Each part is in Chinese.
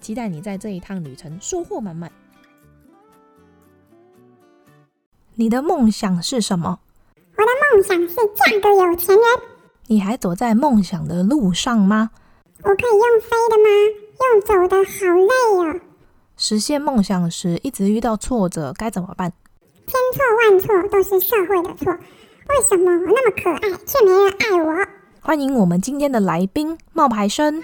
期待你在这一趟旅程收获满满。你的梦想是什么？我的梦想是嫁个有钱人。你还走在梦想的路上吗？我可以用飞的吗？用走的好累哦。实现梦想时一直遇到挫折，该怎么办？千错万错都是社会的错。为什么我那么可爱，却没人爱我？欢迎我们今天的来宾冒牌生。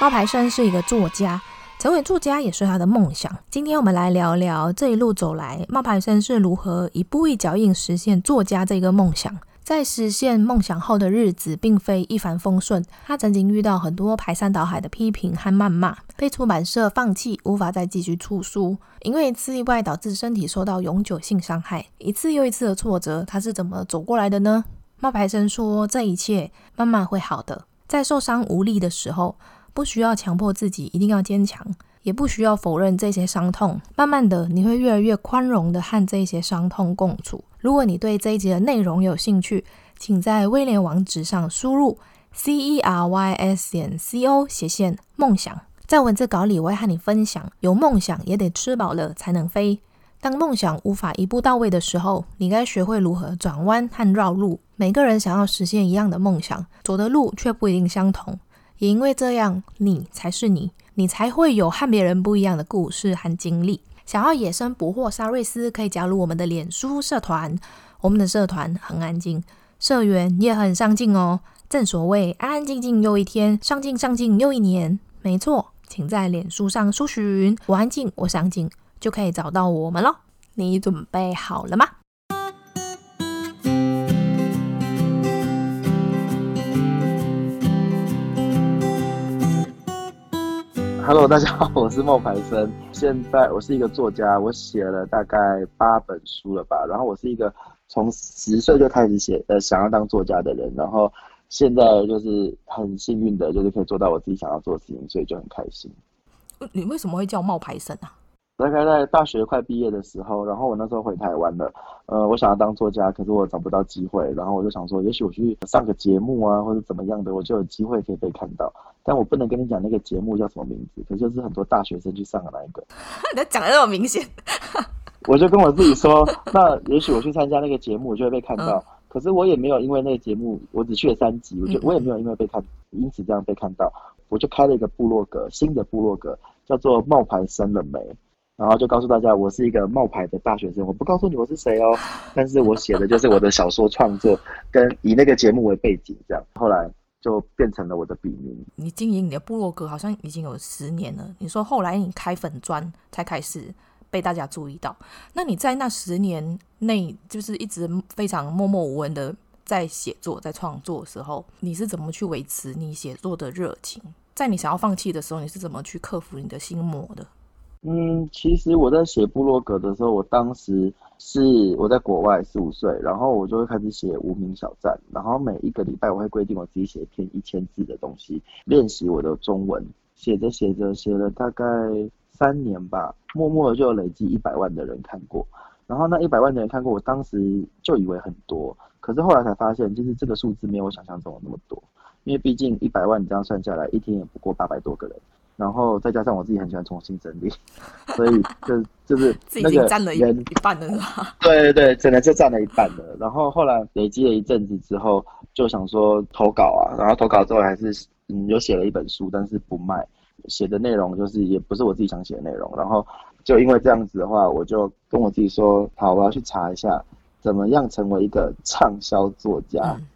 冒牌生是一个作家，成为作家也是他的梦想。今天我们来聊聊这一路走来，冒牌生是如何一步一脚印实现作家这个梦想。在实现梦想后的日子，并非一帆风顺。他曾经遇到很多排山倒海的批评和谩骂，被出版社放弃，无法再继续出书。因为一次意外导致身体受到永久性伤害，一次又一次的挫折，他是怎么走过来的呢？冒牌生说：“这一切慢慢会好的。在受伤无力的时候，不需要强迫自己一定要坚强，也不需要否认这些伤痛。慢慢的，你会越来越宽容的和这些伤痛共处。如果你对这一集的内容有兴趣，请在威廉网址上输入 c e r y s 点 c o 斜线梦想。在文字稿里，我会和你分享：有梦想也得吃饱了才能飞。”当梦想无法一步到位的时候，你该学会如何转弯和绕路。每个人想要实现一样的梦想，走的路却不一定相同。也因为这样，你才是你，你才会有和别人不一样的故事和经历。想要野生捕获沙瑞斯，可以加入我们的脸书社团。我们的社团很安静，社员也很上进哦。正所谓安安静静又一天，上进上进又一年。没错，请在脸书上搜寻“我安静，我上进”。就可以找到我们了。你准备好了吗？Hello，大家好，我是冒牌生。现在我是一个作家，我写了大概八本书了吧。然后我是一个从十岁就开始写，呃，想要当作家的人。然后现在就是很幸运的，就是可以做到我自己想要做的事情，所以就很开心。你为什么会叫冒牌生啊？大概在大学快毕业的时候，然后我那时候回台湾了，呃，我想要当作家，可是我找不到机会，然后我就想说，也许我去上个节目啊，或者怎么样的，我就有机会可以被看到。但我不能跟你讲那个节目叫什么名字，可是就是很多大学生去上的那一个。你讲的那么明显，我就跟我自己说，那也许我去参加那个节目，我就会被看到。嗯、可是我也没有因为那个节目，我只去了三集，我就我也没有因为被看，因此这样被看到，我就开了一个部落格，新的部落格叫做冒牌生了没。然后就告诉大家，我是一个冒牌的大学生，我不告诉你我是谁哦，但是我写的就是我的小说创作，跟以那个节目为背景，这样后来就变成了我的笔名。你经营你的部落格好像已经有十年了，你说后来你开粉专才开始被大家注意到，那你在那十年内就是一直非常默默无闻的在写作、在创作的时候，你是怎么去维持你写作的热情？在你想要放弃的时候，你是怎么去克服你的心魔的？嗯，其实我在写部落格的时候，我当时是我在国外十五岁，然后我就会开始写无名小站，然后每一个礼拜我会规定我自己写一篇一千字的东西，练习我的中文。写着写着写了大概三年吧，默默的就累积一百万的人看过。然后那一百万的人看过，我当时就以为很多，可是后来才发现，就是这个数字没有我想象中的那么多，因为毕竟一百万你这样算下来，一天也不过八百多个人。然后再加上我自己很喜欢重新整理，所以就就是 那个占了一一半了是吧？对对对，真的就占了一半了。然后后来累积了一阵子之后，就想说投稿啊，然后投稿之后还是嗯有写了一本书，但是不卖，写的内容就是也不是我自己想写的内容。然后就因为这样子的话，我就跟我自己说，好，我要去查一下怎么样成为一个畅销作家。嗯、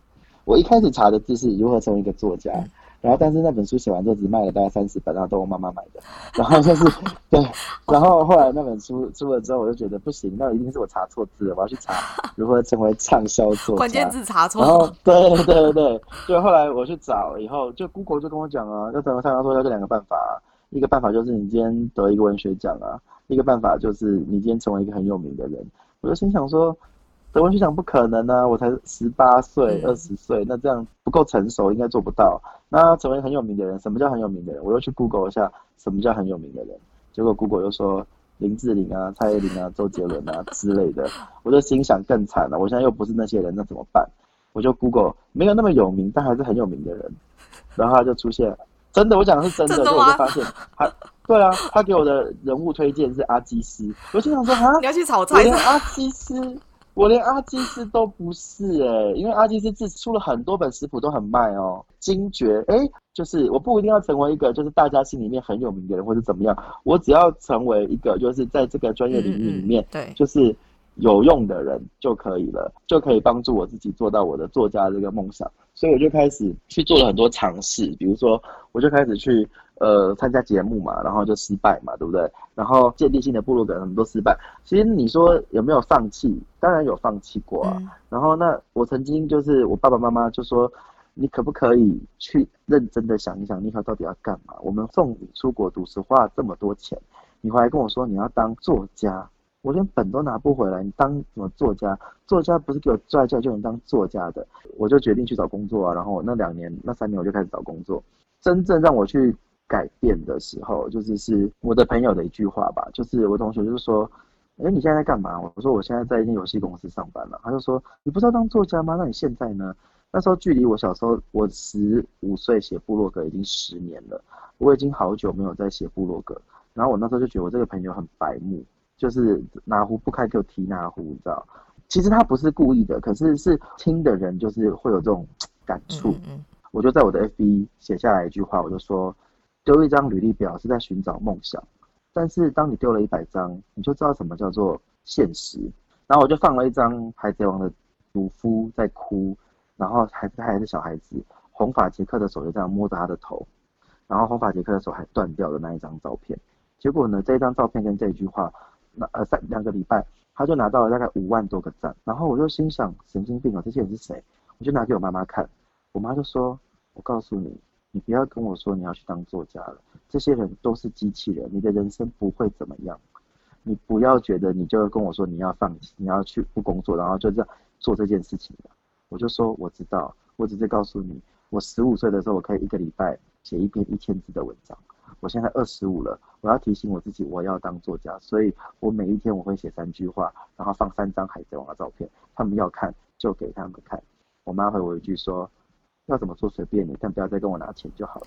我一开始查的字是如何成为一个作家。嗯然后，但是那本书写完之后只卖了大概三十本，然后都我妈妈买的。然后就是 对，然后后来那本书出了之后，我就觉得不行，那一定是我查错字了，我要去查如何成为畅销作家。关键字查错。然后对对对对对，就后来我去找以后，就 Google 就跟我讲啊，要成为畅销作家这两个办法啊，一个办法就是你今天得一个文学奖啊，一个办法就是你今天成为一个很有名的人。我就心想说，得文学奖不可能啊，我才十八岁、二十岁，那这样不够成熟，应该做不到。那成为很有名的人，什么叫很有名的人？我又去 Google 一下，什么叫很有名的人？结果 Google 又说林志玲啊、蔡依林啊、周杰伦啊 之类的，我就心想更惨了。我现在又不是那些人，那怎么办？我就 Google 没有那么有名，但还是很有名的人，然后他就出现，真的，我讲的是真的，所以我就发现他，对啊，他给我的人物推荐是阿基斯，我就想说啊，你要去炒菜，连阿基斯，我连阿基斯都不是哎、欸，因为阿基斯自出了很多本食谱都很卖哦，惊觉哎，就是我不一定要成为一个就是大家心里面很有名的人或者怎么样，我只要成为一个就是在这个专业领域里面，嗯嗯对，就是。有用的人就可以了，就可以帮助我自己做到我的作家这个梦想，所以我就开始去做了很多尝试，比如说我就开始去呃参加节目嘛，然后就失败嘛，对不对？然后建立性的部落格很多失败，其实你说有没有放弃？当然有放弃过啊。嗯、然后那我曾经就是我爸爸妈妈就说，你可不可以去认真的想一想，你以后到底要干嘛？我们送你出国读书花了这么多钱，你回来跟我说你要当作家。我连本都拿不回来，你当什么作家？作家不是给我拽拽就能当作家的。我就决定去找工作啊，然后那两年、那三年我就开始找工作。真正让我去改变的时候，就是是我的朋友的一句话吧，就是我同学就是说：“哎，你现在在干嘛？”我说：“我现在在一间游戏公司上班了。”他就说：“你不是要当作家吗？那你现在呢？”那时候距离我小时候，我十五岁写部落格已经十年了，我已经好久没有在写部落格。然后我那时候就觉得我这个朋友很白目。就是哪壶不开就提哪壶，你知道？其实他不是故意的，可是是听的人就是会有这种感触。嗯，嗯，我就在我的 FB 写下来一句话，我就说：丢一张履历表是在寻找梦想，但是当你丢了一百张，你就知道什么叫做现实。然后我就放了一张海贼王的鲁夫在哭，然后孩子他还是小孩子，红发杰克的手就这样摸着他的头，然后红发杰克的手还断掉的那一张照片。结果呢，这一张照片跟这一句话。那呃三两个礼拜，他就拿到了大概五万多个赞，然后我就心想神经病啊，这些人是谁？我就拿给我妈妈看，我妈就说：“我告诉你，你不要跟我说你要去当作家了，这些人都是机器人，你的人生不会怎么样。你不要觉得你就要跟我说你要放弃，你要去不工作，然后就这样做这件事情。”我就说我知道，我只是告诉你，我十五岁的时候我可以一个礼拜写一篇一千字的文章。我现在二十五了，我要提醒我自己，我要当作家，所以我每一天我会写三句话，然后放三张海贼王的照片，他们要看就给他们看。我妈回我一句说，要怎么说随便你，但不要再跟我拿钱就好了。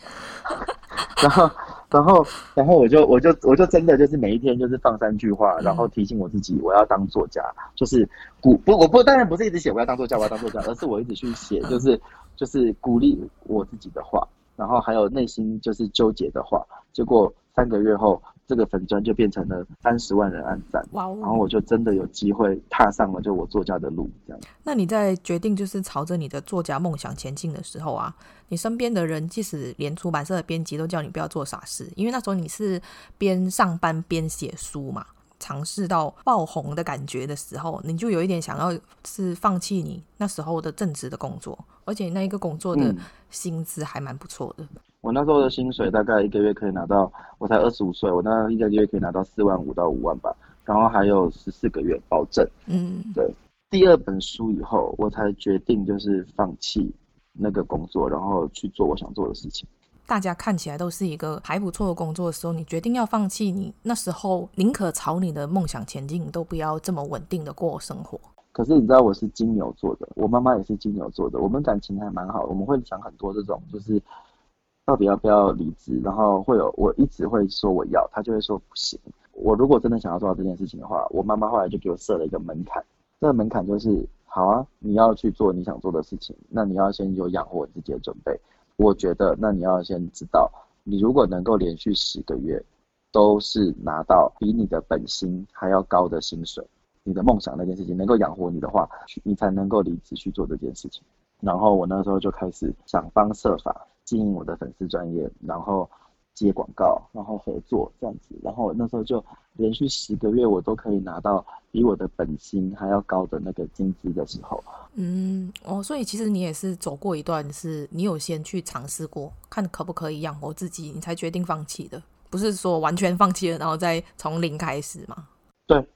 然后，然后，然后我就我就我就真的就是每一天就是放三句话，然后提醒我自己，我要当作家，就是鼓不我不当然不是一直写我要当作家我要当作家，而是我一直去写，就是就是鼓励我自己的话。然后还有内心就是纠结的话，结果三个月后，这个粉砖就变成了三十万人按赞，哇哦！然后我就真的有机会踏上了就我作家的路，这样。那你在决定就是朝着你的作家梦想前进的时候啊，你身边的人，即使连出版社的编辑都叫你不要做傻事，因为那时候你是边上班边写书嘛。尝试到爆红的感觉的时候，你就有一点想要是放弃你那时候的正职的工作，而且那一个工作的薪资还蛮不错的。嗯。我那时候的薪水大概一个月可以拿到，我才二十五岁，我那一个月可以拿到四万五到五万吧，然后还有十四个月保证。嗯，对。第二本书以后，我才决定就是放弃那个工作，然后去做我想做的事情。大家看起来都是一个还不错的工作的时候，你决定要放弃，你那时候宁可朝你的梦想前进，都不要这么稳定的过生活。可是你知道我是金牛座的，我妈妈也是金牛座的，我们感情还蛮好，我们会想很多这种，就是到底要不要离职，然后会有我一直会说我要，她就会说不行。我如果真的想要做到这件事情的话，我妈妈后来就给我设了一个门槛，这个门槛就是好啊，你要去做你想做的事情，那你要先有养活自己的准备。我觉得，那你要先知道，你如果能够连续十个月都是拿到比你的本薪还要高的薪水，你的梦想那件事情能够养活你的话，你才能够离职去做这件事情。然后我那时候就开始想方设法经营我的粉丝专业，然后。接广告，然后合作这样子，然后那时候就连续十个月，我都可以拿到比我的本薪还要高的那个薪资的时候。嗯，哦，所以其实你也是走过一段，是你有先去尝试过，看可不可以养活自己，你才决定放弃的，不是说完全放弃了，然后再从零开始嘛。对对，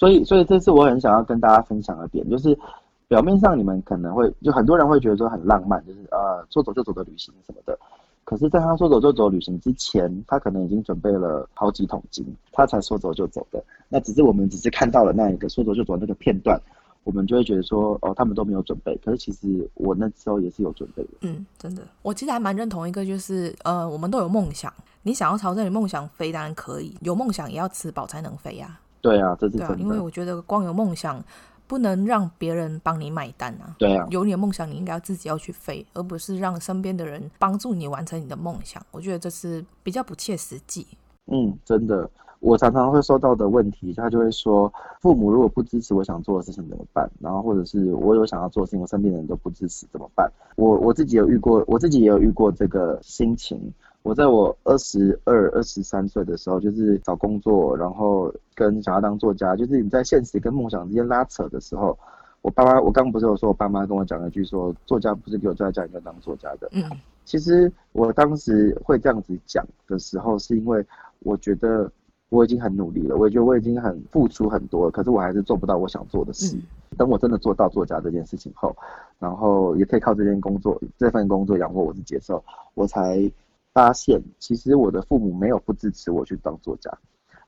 所以所以这是我很想要跟大家分享的点，就是表面上你们可能会就很多人会觉得说很浪漫，就是呃说走就走的旅行什么的。可是，在他说走就走旅行之前，他可能已经准备了好几桶金，他才说走就走的。那只是我们只是看到了那一个说走就走那个片段，我们就会觉得说，哦，他们都没有准备。可是其实我那时候也是有准备的。嗯，真的，我其实还蛮认同一个，就是呃，我们都有梦想，你想要朝着你梦想飞，当然可以。有梦想也要吃饱才能飞呀。对啊，这是真的。啊，因为我觉得光有梦想。不能让别人帮你买单啊！对啊，有你的梦想，你应该要自己要去飞，而不是让身边的人帮助你完成你的梦想。我觉得这是比较不切实际。嗯，真的，我常常会收到的问题，他就会说，父母如果不支持我想做的事情怎么办？然后或者是我有想要做的事情，我身边的人都不支持怎么办？我我自己有遇过，我自己也有遇过这个心情。我在我二十二、二十三岁的时候，就是找工作，然后跟想要当作家，就是你在现实跟梦想之间拉扯的时候，我爸妈，我刚刚不是有说，我爸妈跟我讲了一句说，作家不是给我坐在家里面当作家的。嗯，其实我当时会这样子讲的时候，是因为我觉得我已经很努力了，我也觉得我已经很付出很多了，可是我还是做不到我想做的事。等我真的做到作家这件事情后，然后也可以靠这件工作、这份工作养活我自己的时候，我才。发现其实我的父母没有不支持我去当作家，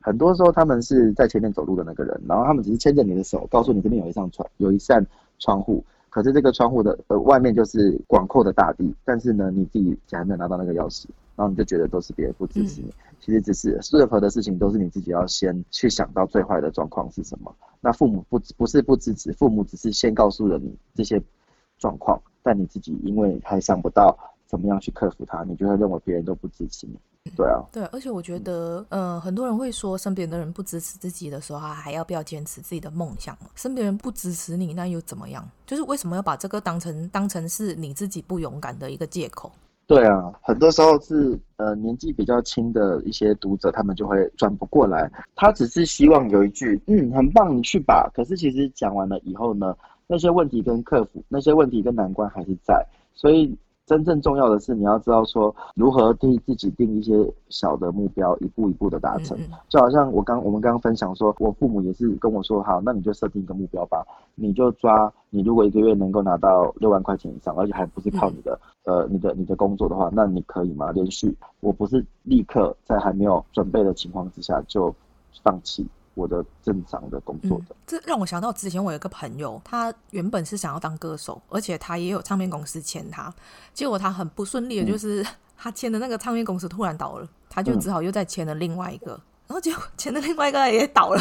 很多时候他们是在前面走路的那个人，然后他们只是牵着你的手，告诉你这边有一扇窗，有一扇窗户，可是这个窗户的呃外面就是广阔的大地，但是呢你自己还没有拿到那个钥匙，然后你就觉得都是别人不支持你，嗯、其实只是任何的事情都是你自己要先去想到最坏的状况是什么，那父母不不是不支持，父母只是先告诉了你这些状况，但你自己因为还想不到。怎么样去克服它？你就会认为别人都不支持你？对啊，对，而且我觉得，嗯、呃，很多人会说，身边的人不支持自己的时候，他还要不要坚持自己的梦想？身边人不支持你，那又怎么样？就是为什么要把这个当成当成是你自己不勇敢的一个借口？对啊，很多时候是呃年纪比较轻的一些读者，他们就会转不过来。他只是希望有一句，嗯，很棒，你去吧。可是其实讲完了以后呢，那些问题跟克服，那些问题跟难关还是在，所以。真正重要的是，你要知道说如何替自己定一些小的目标，一步一步的达成。就好像我刚我们刚刚分享说，我父母也是跟我说，好，那你就设定一个目标吧，你就抓你如果一个月能够拿到六万块钱以上，而且还不是靠你的呃你的你的工作的话，那你可以吗？连续，我不是立刻在还没有准备的情况之下就放弃。我的正常的工作的，嗯，这让我想到之前我有一个朋友，他原本是想要当歌手，而且他也有唱片公司签他，结果他很不顺利的就是，嗯、他签的那个唱片公司突然倒了，他就只好又再签了另外一个，嗯、然后结果 签的另外一个也倒了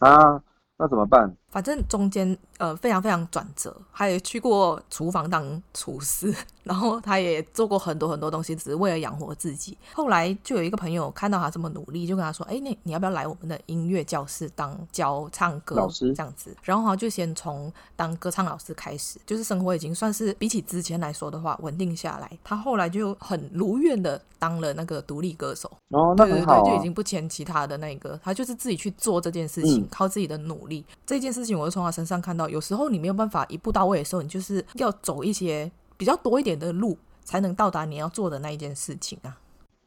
啊。那怎么办？反正中间呃非常非常转折，他也去过厨房当厨师，然后他也做过很多很多东西，只是为了养活自己。后来就有一个朋友看到他这么努力，就跟他说：“哎，那你要不要来我们的音乐教室当教唱歌老师这样子？”然后他就先从当歌唱老师开始，就是生活已经算是比起之前来说的话稳定下来。他后来就很如愿的当了那个独立歌手。哦，那很好啊。对对对，就已经不签其他的那个，他就是自己去做这件事情，嗯，靠自己的努力。这件事情，我就从他身上看到，有时候你没有办法一步到位的时候，你就是要走一些比较多一点的路，才能到达你要做的那一件事情啊。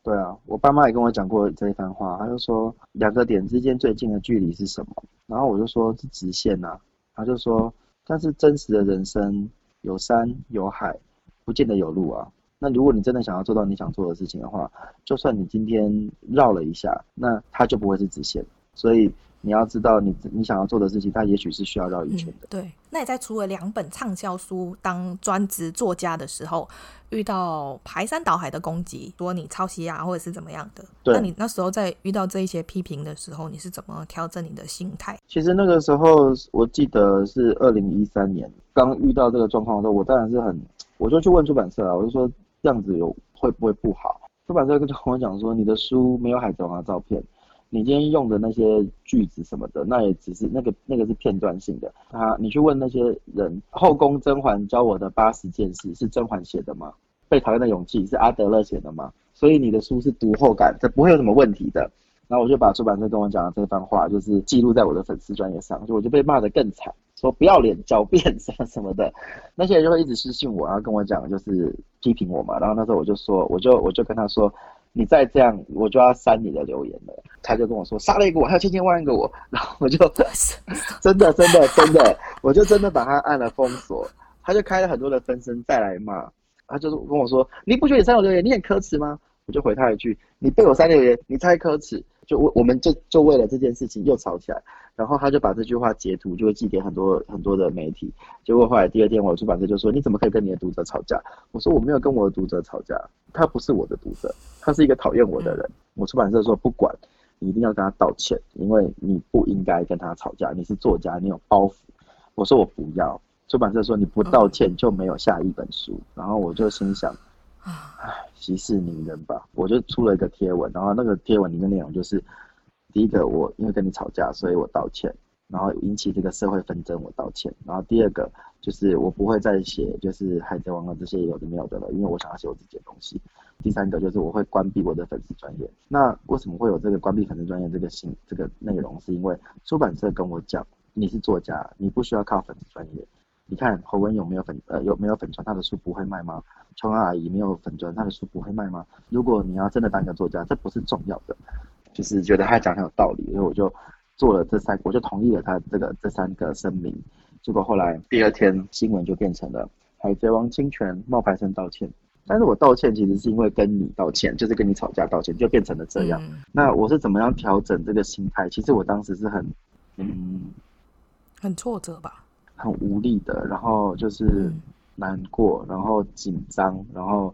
对啊，我爸妈也跟我讲过这一番话，他就说两个点之间最近的距离是什么？然后我就说是直线呐，他就说，但是真实的人生有山有海，不见得有路啊。那如果你真的想要做到你想做的事情的话，就算你今天绕了一下，那它就不会是直线。所以。你要知道你，你你想要做的事情，它也许是需要绕一圈的。嗯、对，那你在出了两本畅销书，当专职作家的时候，遇到排山倒海的攻击，说你抄袭啊，或者是怎么样的？对。那你那时候在遇到这一些批评的时候，你是怎么调整你的心态？其实那个时候，我记得是二零一三年，刚遇到这个状况的时候，我当然是很，我就去问出版社啊，我就说这样子有会不会不好？出版社就跟我讲说，你的书没有海贼王的照片。你今天用的那些句子什么的，那也只是那个那个是片段性的。啊，你去问那些人，后宫甄嬛教我的八十件事是甄嬛写的吗？被讨厌的勇气是阿德勒写的吗？所以你的书是读后感，这不会有什么问题的。然后我就把出版社跟我讲的这番话，就是记录在我的粉丝专业上，就我就被骂得更惨，说不要脸、狡辩什么什么的。那些人就会一直私信我，然后跟我讲，就是批评我嘛。然后那时候我就说，我就我就跟他说。你再这样，我就要删你的留言了。他就跟我说，杀了一个我，还有千千万万个我，然后我就 真的真的真的，我就真的把他按了封锁。他就开了很多的分身再来骂，他就是跟我说，你不觉得你删我留言，你很可耻吗？我就回他一句，你被我删留言，你太可耻。就我我们就就为了这件事情又吵起来，然后他就把这句话截图，就会寄给很多很多的媒体。结果后来第二天，我的出版社就说：“你怎么可以跟你的读者吵架？”我说：“我没有跟我的读者吵架，他不是我的读者，他是一个讨厌我的人。”我出版社说：“不管，你一定要跟他道歉，因为你不应该跟他吵架。你是作家，你有包袱。”我说：“我不要。”出版社说：“你不道歉就没有下一本书。”然后我就心想。唉，息事宁人吧。我就出了一个贴文，然后那个贴文里面内容就是：第一个，我因为跟你吵架，所以我道歉，然后引起这个社会纷争，我道歉。然后第二个就是我不会再写就是海贼王的这些有的没有的了，因为我想要写我自己的东西。第三个就是我会关闭我的粉丝专业。那为什么会有这个关闭粉丝专业这个新这个内容？是因为出版社跟我讲，你是作家，你不需要靠粉丝专业。你看侯文有没有粉呃有没有粉砖，他的书不会卖吗？琼阿姨没有粉砖，他的书不会卖吗？如果你要真的当一个作家，这不是重要的，就是觉得他讲很有道理，所以我就做了这三，我就同意了他这个这三个声明。结果后来第二天新闻就变成了海贼王侵权，冒牌生道歉。但是我道歉其实是因为跟你道歉，就是跟你吵架道歉，就变成了这样。嗯、那我是怎么样调整这个心态？其实我当时是很嗯很挫折吧。很无力的，然后就是难过，然后紧张，然后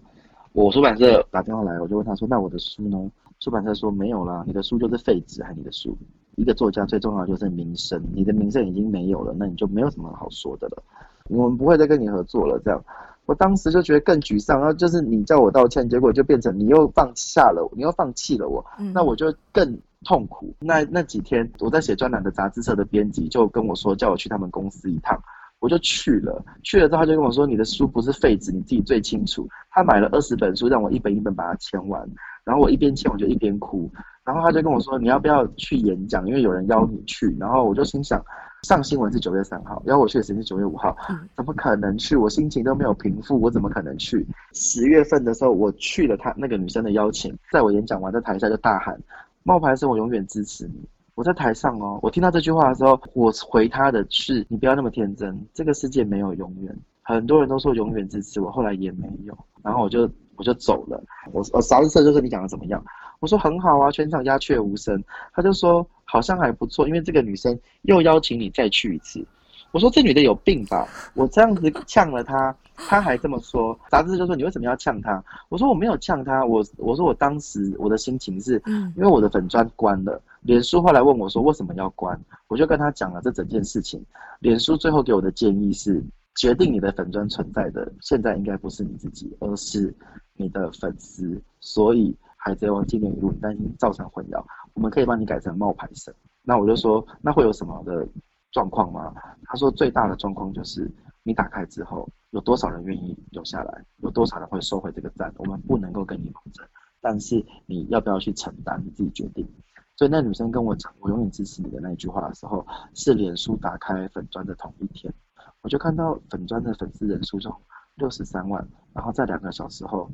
我出版社打电话来，我就问他说：“那我的书呢？”出版社说：“没有啦，你的书就是废纸，还你的书。一个作家最重要的就是名声，你的名声已经没有了，那你就没有什么好说的了。我们不会再跟你合作了。”这样，我当时就觉得更沮丧，然后就是你叫我道歉，结果就变成你又放下了，你又放弃了我，那我就更。痛苦。那那几天，我在写专栏的杂志社的编辑就跟我说，叫我去他们公司一趟，我就去了。去了之后，他就跟我说：“你的书不是废纸，你自己最清楚。”他买了二十本书，让我一本一本把它签完。然后我一边签，我就一边哭。然后他就跟我说：“你要不要去演讲？因为有人邀你去。”然后我就心想，上新闻是九月三号，邀我去的时间是九月五号，怎么可能去？我心情都没有平复，我怎么可能去？十月份的时候，我去了他那个女生的邀请，在我演讲完在台下就大喊。冒牌生，我永远支持你。我在台上哦，我听到这句话的时候，我回他的是：你不要那么天真，这个世界没有永远。很多人都说永远支持我，后来也没有。然后我就我就走了。我我啥子事就是你讲的怎么样？我说很好啊，全场鸦雀无声。他就说好像还不错，因为这个女生又邀请你再去一次。我说这女的有病吧？我这样子呛了她，她还这么说。杂志就说你为什么要呛她？我说我没有呛她，我我说我当时我的心情是，因为我的粉砖关了，脸书后来问我说为什么要关，我就跟她讲了这整件事情。脸书最后给我的建议是，决定你的粉砖存在的现在应该不是你自己，而是你的粉丝。所以海贼王纪念语录，你担心造成混淆，我们可以帮你改成冒牌生。那我就说那会有什么的？状况吗？他说最大的状况就是你打开之后，有多少人愿意留下来，有多少人会收回这个赞，我们不能够跟你保证，但是你要不要去承担，你自己决定。所以那女生跟我讲“我永远支持你”的那一句话的时候，是脸书打开粉专的同一天，我就看到粉专的粉丝人数就六十三万，然后在两个小时后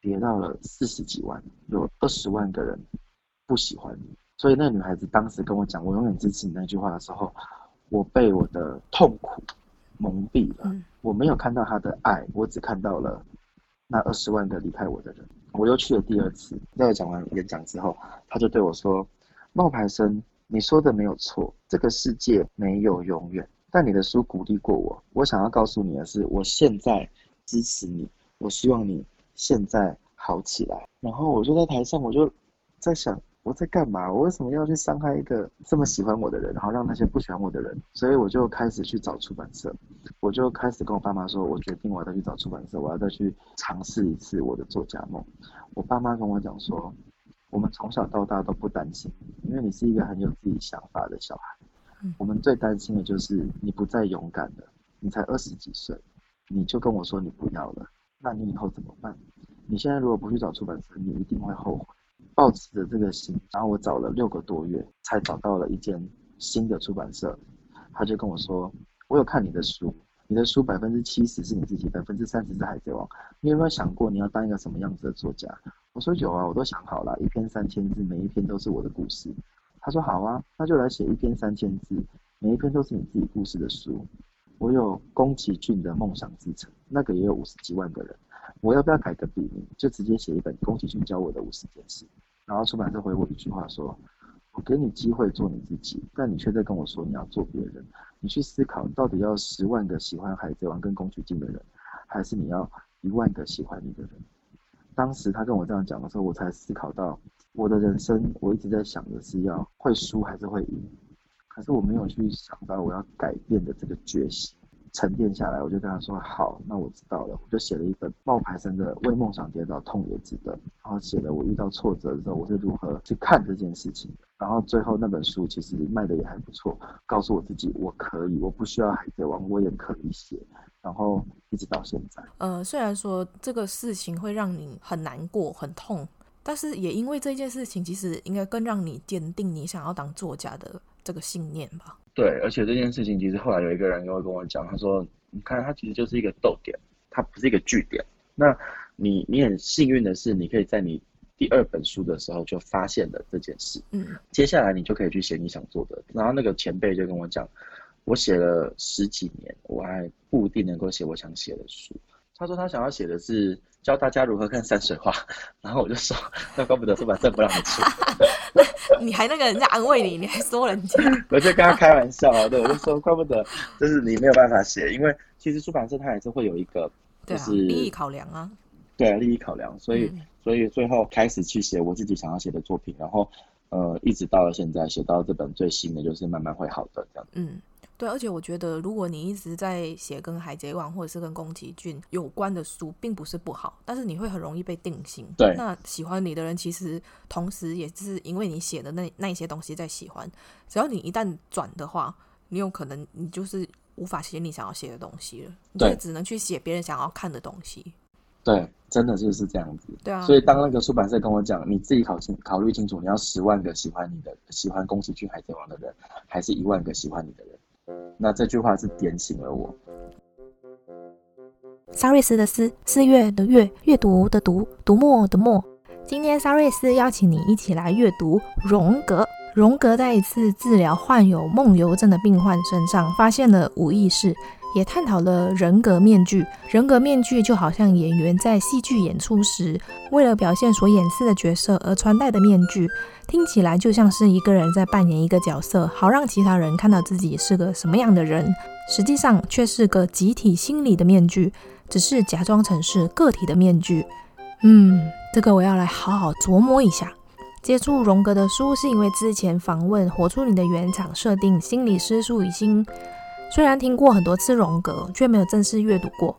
跌到了四十几万，有二十万个人不喜欢你。所以那个女孩子当时跟我讲“我永远支持你”那句话的时候，我被我的痛苦蒙蔽了。我没有看到她的爱，我只看到了那二十万个离开我的人。我又去了第二次，在我讲完演讲之后，他就对我说：“冒牌生，你说的没有错，这个世界没有永远。但你的书鼓励过我，我想要告诉你的是，我现在支持你，我希望你现在好起来。”然后我就在台上，我就在想。我在干嘛？我为什么要去伤害一个这么喜欢我的人，然后让那些不喜欢我的人？所以我就开始去找出版社，我就开始跟我爸妈说，我决定我要再去找出版社，我要再去尝试一次我的作家梦。我爸妈跟我讲说，我们从小到大都不担心，因为你是一个很有自己想法的小孩。我们最担心的就是你不再勇敢了，你才二十几岁，你就跟我说你不要了，那你以后怎么办？你现在如果不去找出版社，你一定会后悔。抱持着这个心，然后我找了六个多月，才找到了一间新的出版社。他就跟我说：“我有看你的书，你的书百分之七十是你自己，百分之三十是海贼王。你有没有想过你要当一个什么样子的作家？我说有啊，我都想好了，一篇三千字，每一篇都是我的故事。他说好啊，那就来写一篇三千字，每一篇都是你自己故事的书。我有宫崎骏的梦想之城，那个也有五十几万个人。我要不要改个笔名，就直接写一本宫崎骏教我的五十件事？然后出版社回我一句话说：“我给你机会做你自己，但你却在跟我说你要做别人。你去思考，到底要十万个喜欢海贼王跟宫崎骏的人，还是你要一万个喜欢你的人？”当时他跟我这样讲的时候，我才思考到我的人生，我一直在想的是要会输还是会赢。可是我没有去想到我要改变的这个决心，沉淀下来，我就跟他说：“好，那我知道了。”我就写了一本冒牌生的《为梦想跌倒，痛也值得》，然后写了我遇到挫折的时候我是如何去看这件事情。然后最后那本书其实卖的也还不错，告诉我自己我可以，我不需要海贼王，我也可以写。然后一直到现在，呃，虽然说这个事情会让你很难过、很痛，但是也因为这件事情，其实应该更让你坚定你想要当作家的。这个信念吧，对，而且这件事情其实后来有一个人又会跟我讲，他说：“你看，它其实就是一个逗点，它不是一个句点。那你你很幸运的是，你可以在你第二本书的时候就发现了这件事，嗯，接下来你就可以去写你想做的。然后那个前辈就跟我讲，我写了十几年，我还不一定能够写我想写的书。他说他想要写的是教大家如何看山水画，然后我就说，那怪不得出版社不让你出。”你还那个人家安慰你，你还说人家，我就跟他开玩笑啊，对，我就说怪不得，就是你没有办法写，因为其实出版社它还是会有一个，就是利益考量啊，对啊，利益考量，所以所以最后开始去写我自己想要写的作品，然后呃，一直到了现在写到这本最新的就是慢慢会好的这样，嗯。对，而且我觉得，如果你一直在写跟海贼王或者是跟宫崎骏有关的书，并不是不好，但是你会很容易被定型。对，那喜欢你的人，其实同时也是因为你写的那那一些东西在喜欢。只要你一旦转的话，你有可能你就是无法写你想要写的东西了，对，你就只能去写别人想要看的东西。对，真的就是这样子。对啊。所以当那个出版社跟我讲，你自己考清考虑清楚，你要十万个喜欢你的、喜欢宫崎骏、海贼王的人，还是一万个喜欢你的人？那这句话是点醒了我。沙瑞斯的斯，四月的月，阅读的读，读墨的墨。今天沙瑞斯邀请你一起来阅读荣格。荣格在一次治疗患有梦游症的病患身上，发现了无意识。也探讨了人格面具。人格面具就好像演员在戏剧演出时，为了表现所演示的角色而穿戴的面具，听起来就像是一个人在扮演一个角色，好让其他人看到自己是个什么样的人。实际上却是个集体心理的面具，只是假装成是个体的面具。嗯，这个我要来好好琢磨一下。接触荣格的书是因为之前访问《活出你的原厂设定》心理师苏予昕。虽然听过很多次荣格，却没有正式阅读过。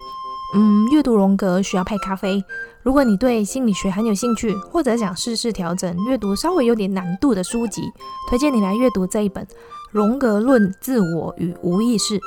嗯，阅读荣格需要配咖啡。如果你对心理学很有兴趣，或者想试试调整阅读稍微有点难度的书籍，推荐你来阅读这一本《荣格论自我与无意识》。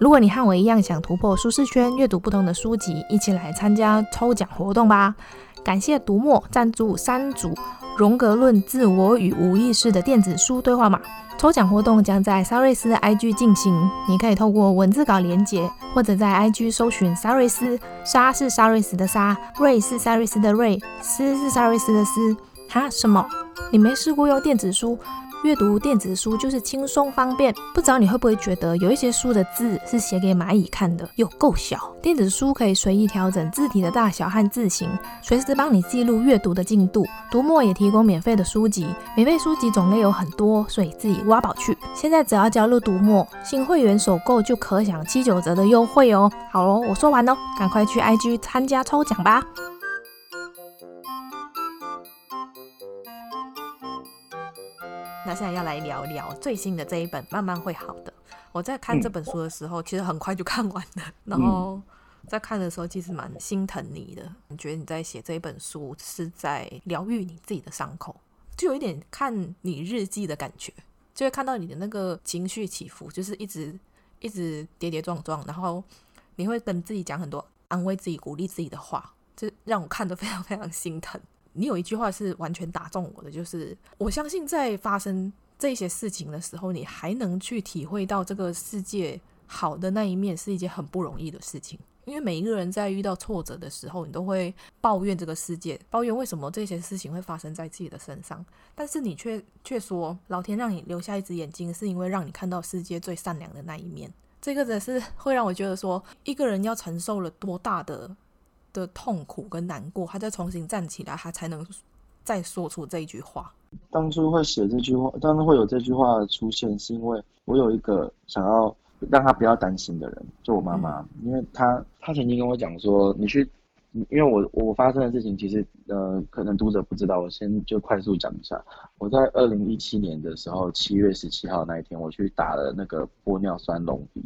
如果你和我一样想突破舒适圈，阅读不同的书籍，一起来参加抽奖活动吧！感谢读墨赞助三组《荣格论自我与无意识》的电子书兑换码。抽奖活动将在沙瑞斯的 IG 进行，你可以透过文字稿连结，或者在 IG 搜寻沙瑞斯，沙是沙瑞斯的沙，瑞是沙瑞斯的瑞，斯是沙瑞斯的斯。哈？什么？你没试过用电子书？阅读电子书就是轻松方便，不知道你会不会觉得有一些书的字是写给蚂蚁看的，又够小。电子书可以随意调整字体的大小和字型，随时帮你记录阅读的进度。读墨也提供免费的书籍，免费书籍种类有很多，所以自己挖宝去。现在只要加入读墨新会员首购就可享七九折的优惠哦。好喽，我说完喽，赶快去 IG 参加抽奖吧。那现在要来聊聊最新的这一本《慢慢会好的》。我在看这本书的时候，嗯、其实很快就看完了。然后在看的时候，其实蛮心疼你的，你觉得你在写这一本书是在疗愈你自己的伤口，就有一点看你日记的感觉，就会看到你的那个情绪起伏，就是一直一直跌跌撞撞，然后你会跟自己讲很多安慰自己、鼓励自己的话，就让我看得非常非常心疼。你有一句话是完全打中我的，就是我相信在发生这些事情的时候，你还能去体会到这个世界好的那一面是一件很不容易的事情。因为每一个人在遇到挫折的时候，你都会抱怨这个世界，抱怨为什么这些事情会发生在自己的身上。但是你却却说，老天让你留下一只眼睛，是因为让你看到世界最善良的那一面。这个只是会让我觉得说，一个人要承受了多大的的痛苦跟难过，他再重新站起来，他才能再说出这一句话。当初会写这句话，当初会有这句话的出现，是因为我有一个想要。让他不要担心的人，就我妈妈，因为她她曾经跟我讲说，你去，因为我我发生的事情，其实呃，可能读者不知道，我先就快速讲一下。我在二零一七年的时候，七月十七号那一天，我去打了那个玻尿酸隆鼻，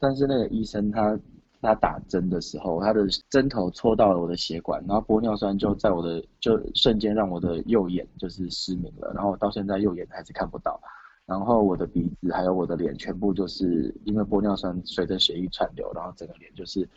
但是那个医生他他打针的时候，他的针头戳到了我的血管，然后玻尿酸就在我的就瞬间让我的右眼就是失明了，然后到现在右眼还是看不到。然后我的鼻子还有我的脸全部就是因为玻尿酸随着血液串流，然后整个脸就是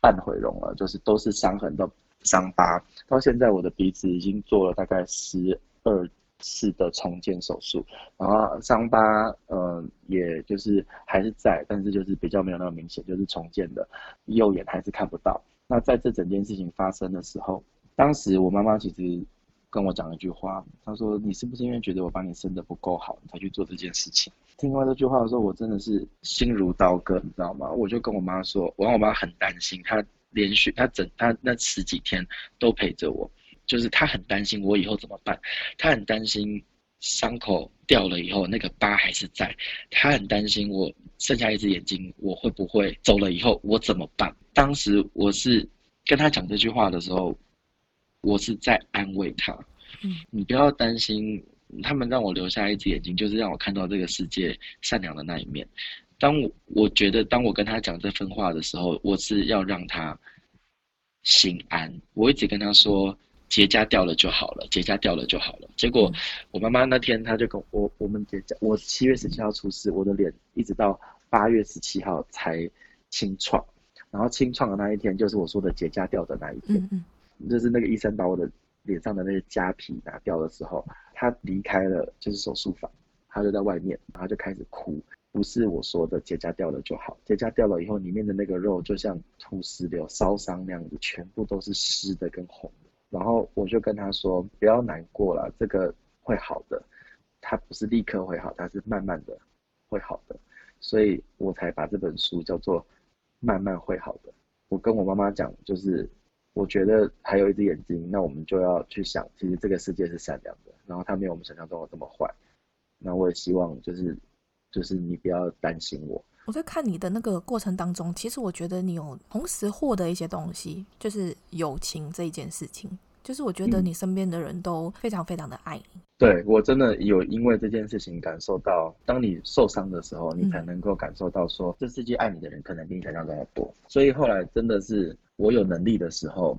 半毁容了，就是都是伤痕的伤疤。到现在我的鼻子已经做了大概十二次的重建手术，然后伤疤呃也就是还是在，但是就是比较没有那么明显，就是重建的右眼还是看不到。那在这整件事情发生的时候，当时我妈妈其实。跟我讲了一句话，她说：“你是不是因为觉得我把你生得不够好，你才去做这件事情？”听完这句话的时候，我真的是心如刀割，你知道吗？我就跟我妈说，我让我妈很担心，她连续她整她那十几天都陪着我，就是他很担心我以后怎么办，他很担心伤口掉了以后那个疤还是在，他很担心我剩下一只眼睛我会不会走了以后我怎么办？当时我是跟他讲这句话的时候。我是在安慰他，嗯，你不要担心，他们让我留下一只眼睛，就是让我看到这个世界善良的那一面。当我我觉得，当我跟他讲这番话的时候，我是要让他心安。我一直跟他说，结痂掉了就好了，结痂掉了就好了。结果我妈妈那天，她就跟我，我们结痂，我七月十七号出事，我的脸一直到八月十七号才清创，然后清创的那一天，就是我说的结痂掉的那一天。嗯嗯就是那个医生把我的脸上的那个痂皮拿掉的时候，他离开了就是手术房，他就在外面，然后就开始哭。不是我说的结痂掉了就好，结痂掉了以后，里面的那个肉就像吐石流烧伤那样子，全部都是湿的跟红的。然后我就跟他说，不要难过了，这个会好的。他不是立刻会好，他是慢慢的会好的。所以我才把这本书叫做《慢慢会好的》。我跟我妈妈讲，就是。我觉得还有一只眼睛，那我们就要去想，其实这个世界是善良的，然后它没有我们想象中的这么坏。那我也希望就是，就是你不要担心我。我在看你的那个过程当中，其实我觉得你有同时获得一些东西，就是友情这一件事情。就是我觉得你身边的人都非常非常的爱你。嗯、对，我真的有因为这件事情感受到，当你受伤的时候，你才能够感受到说，这世界爱你的人可能比你想象中的多。所以后来真的是我有能力的时候，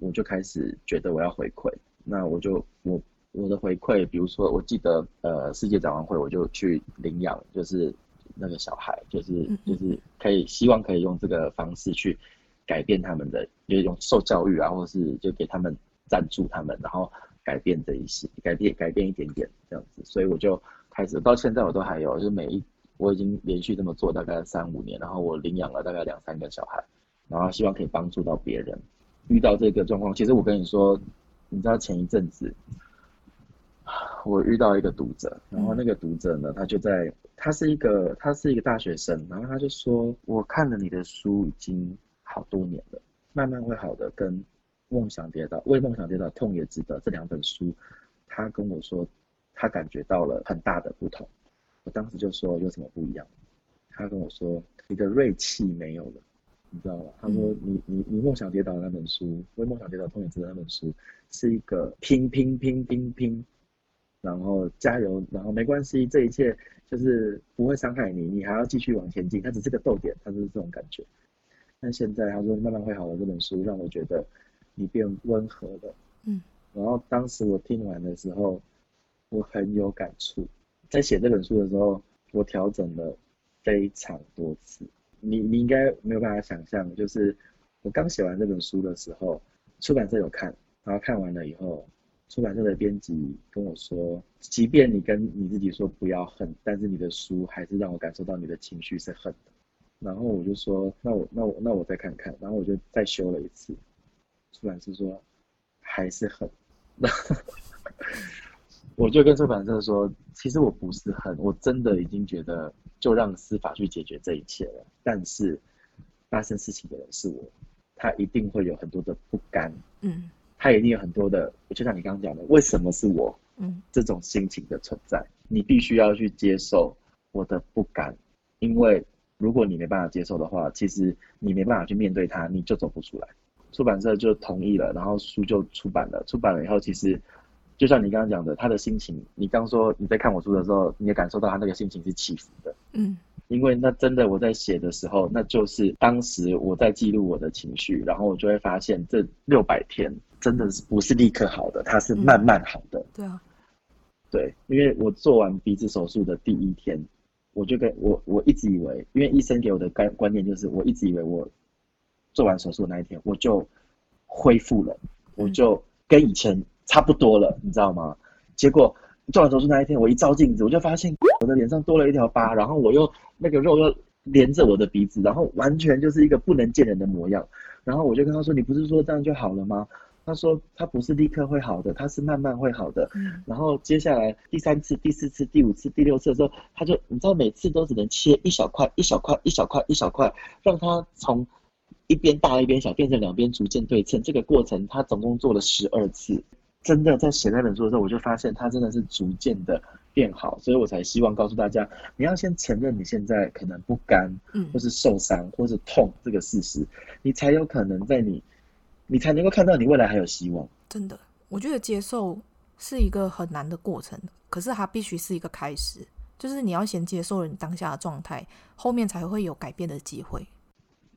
我就开始觉得我要回馈。那我就我我的回馈，比如说我记得呃世界展望会，我就去领养，就是那个小孩，就是就是可以希望可以用这个方式去改变他们的，就是用受教育啊，或是就给他们。赞助他们，然后改变这一些，改变改变一点点这样子，所以我就开始到现在我都还有，就是每一我已经连续这么做大概三五年，然后我领养了大概两三个小孩，然后希望可以帮助到别人。遇到这个状况，其实我跟你说，你知道前一阵子我遇到一个读者，然后那个读者呢，他就在，他是一个他是一个大学生，然后他就说，我看了你的书已经好多年了，慢慢会好的，跟。梦想跌倒，为梦想跌倒，痛也值得。这两本书，他跟我说，他感觉到了很大的不同。我当时就说有什么不一样？他跟我说，你的锐气没有了，你知道吗？他说你你你梦想跌倒的那本书，为梦想跌倒，痛也值得那本书，是一个拼拼拼拼拼，然后加油，然后没关系，这一切就是不会伤害你，你还要继续往前进。它只是个逗点，它就是这种感觉。但现在他说慢慢会好的这本书，让我觉得。你变温和了，嗯，然后当时我听完的时候，我很有感触。在写这本书的时候，我调整了非常多次。你你应该没有办法想象，就是我刚写完这本书的时候，出版社有看，然后看完了以后，出版社的编辑跟我说，即便你跟你自己说不要恨，但是你的书还是让我感受到你的情绪是恨的。然后我就说，那我那我那我再看看，然后我就再修了一次，出版社说还是很，那 我就跟出版社说，其实我不是恨，我真的已经觉得就让司法去解决这一切了，但是发生事情的人是我，他一定会有很多的不甘，嗯，他一定有很多的，就像你刚刚讲的，为什么是我，嗯，这种心情的存在，你必须要去接受我的不甘，因为。如果你没办法接受的话，其实你没办法去面对它，你就走不出来。出版社就同意了，然后书就出版了。出版了以后，其实就像你刚刚讲的，他的心情，你刚说你在看我书的时候，你也感受到他那个心情是起伏的。嗯，因为那真的我在写的时候，那就是当时我在记录我的情绪，然后我就会发现这六百天真的是不是立刻好的，它是慢慢好的。嗯，对啊，对，因为我做完鼻子手术的第一天。我就跟我我一直以为，因为医生给我的观观念就是，我一直以为我做完手术那一天我就恢复了，我就跟以前差不多了，你知道吗？结果做完手术那一天，我一照镜子，我就发现 我的脸上多了一条疤，然后我又那个肉又连着我的鼻子，然后完全就是一个不能见人的模样。然后我就跟他说：“你不是说这样就好了吗？”他说他不是立刻会好的，他是慢慢会好的。嗯，然后接下来第三次、第四次、第五次、第六次的时候，他就你知道每次都只能切一小块、一小块、一小块、一小块，让他从一边大一边小变成两边逐渐对称。这个过程他总共做了十二次。真的在写那本书的时候，我就发现他真的是逐渐的变好，所以我才希望告诉大家，你要先承认你现在可能不甘，嗯，或是受伤，或是痛这个事实，你才有可能在你。你才能够看到你未来还有希望。真的，我觉得接受是一个很难的过程，可是它必须是一个开始。就是你要先接受了你当下的状态，后面才会有改变的机会。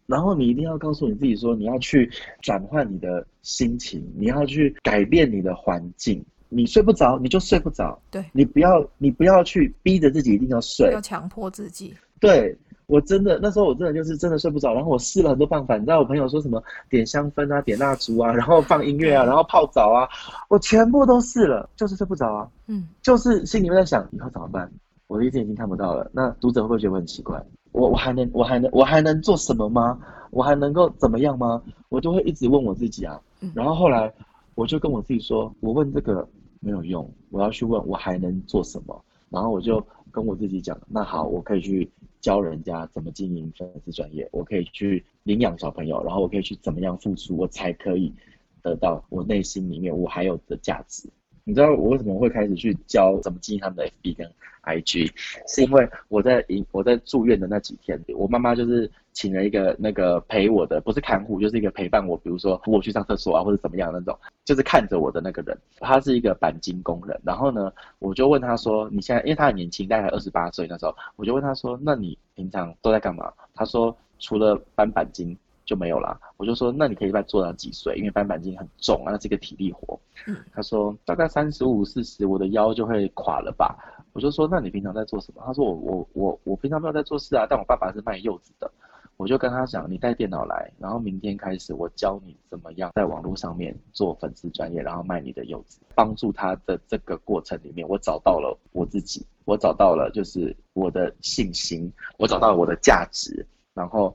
然后你一定要告诉你自己说，你要去转换你的心情，你要去改变你的环境。你睡不着，你就睡不着。对，你不要，你不要去逼着自己一定要睡，要强迫自己。对。我真的那时候我真的就是真的睡不着，然后我试了很多办法，你知道我朋友说什么点香氛啊、点蜡烛啊，然后放音乐啊，然后泡澡啊，我全部都试了，就是睡不着啊。嗯，就是心里面在想以后怎么办？我的一天已经看不到了，那读者会不会觉得我很奇怪？我我还能我还能我还能做什么吗？我还能够怎么样吗？我就会一直问我自己啊。然后后来我就跟我自己说，我问这个没有用，我要去问我还能做什么。然后我就跟我自己讲，那好，我可以去。教人家怎么经营粉丝专业，我可以去领养小朋友，然后我可以去怎么样付出，我才可以得到我内心里面我还有的价值。你知道我为什么会开始去教怎么经营他们的 FB 跟 IG，是因为我在我在住院的那几天，我妈妈就是请了一个那个陪我的，不是看护，就是一个陪伴我，比如说我去上厕所啊，或者怎么样那种，就是看着我的那个人，他是一个钣金工人。然后呢，我就问他说：“你现在，因为他很年轻，大概二十八岁那时候，我就问他说：那你平常都在干嘛？”他说：“除了搬钣金。”就没有了，我就说，那你可以再做到几岁？因为翻板筋很重啊，那是一个体力活。嗯，他说大概三十五、四十，我的腰就会垮了吧？我就说，那你平常在做什么？他说我我我我平常没有在做事啊，但我爸爸是卖柚子的。我就跟他讲，你带电脑来，然后明天开始我教你怎么样在网络上面做粉丝专业，然后卖你的柚子。帮助他的这个过程里面，我找到了我自己，我找到了就是我的信心，我找到了我的价值，然后。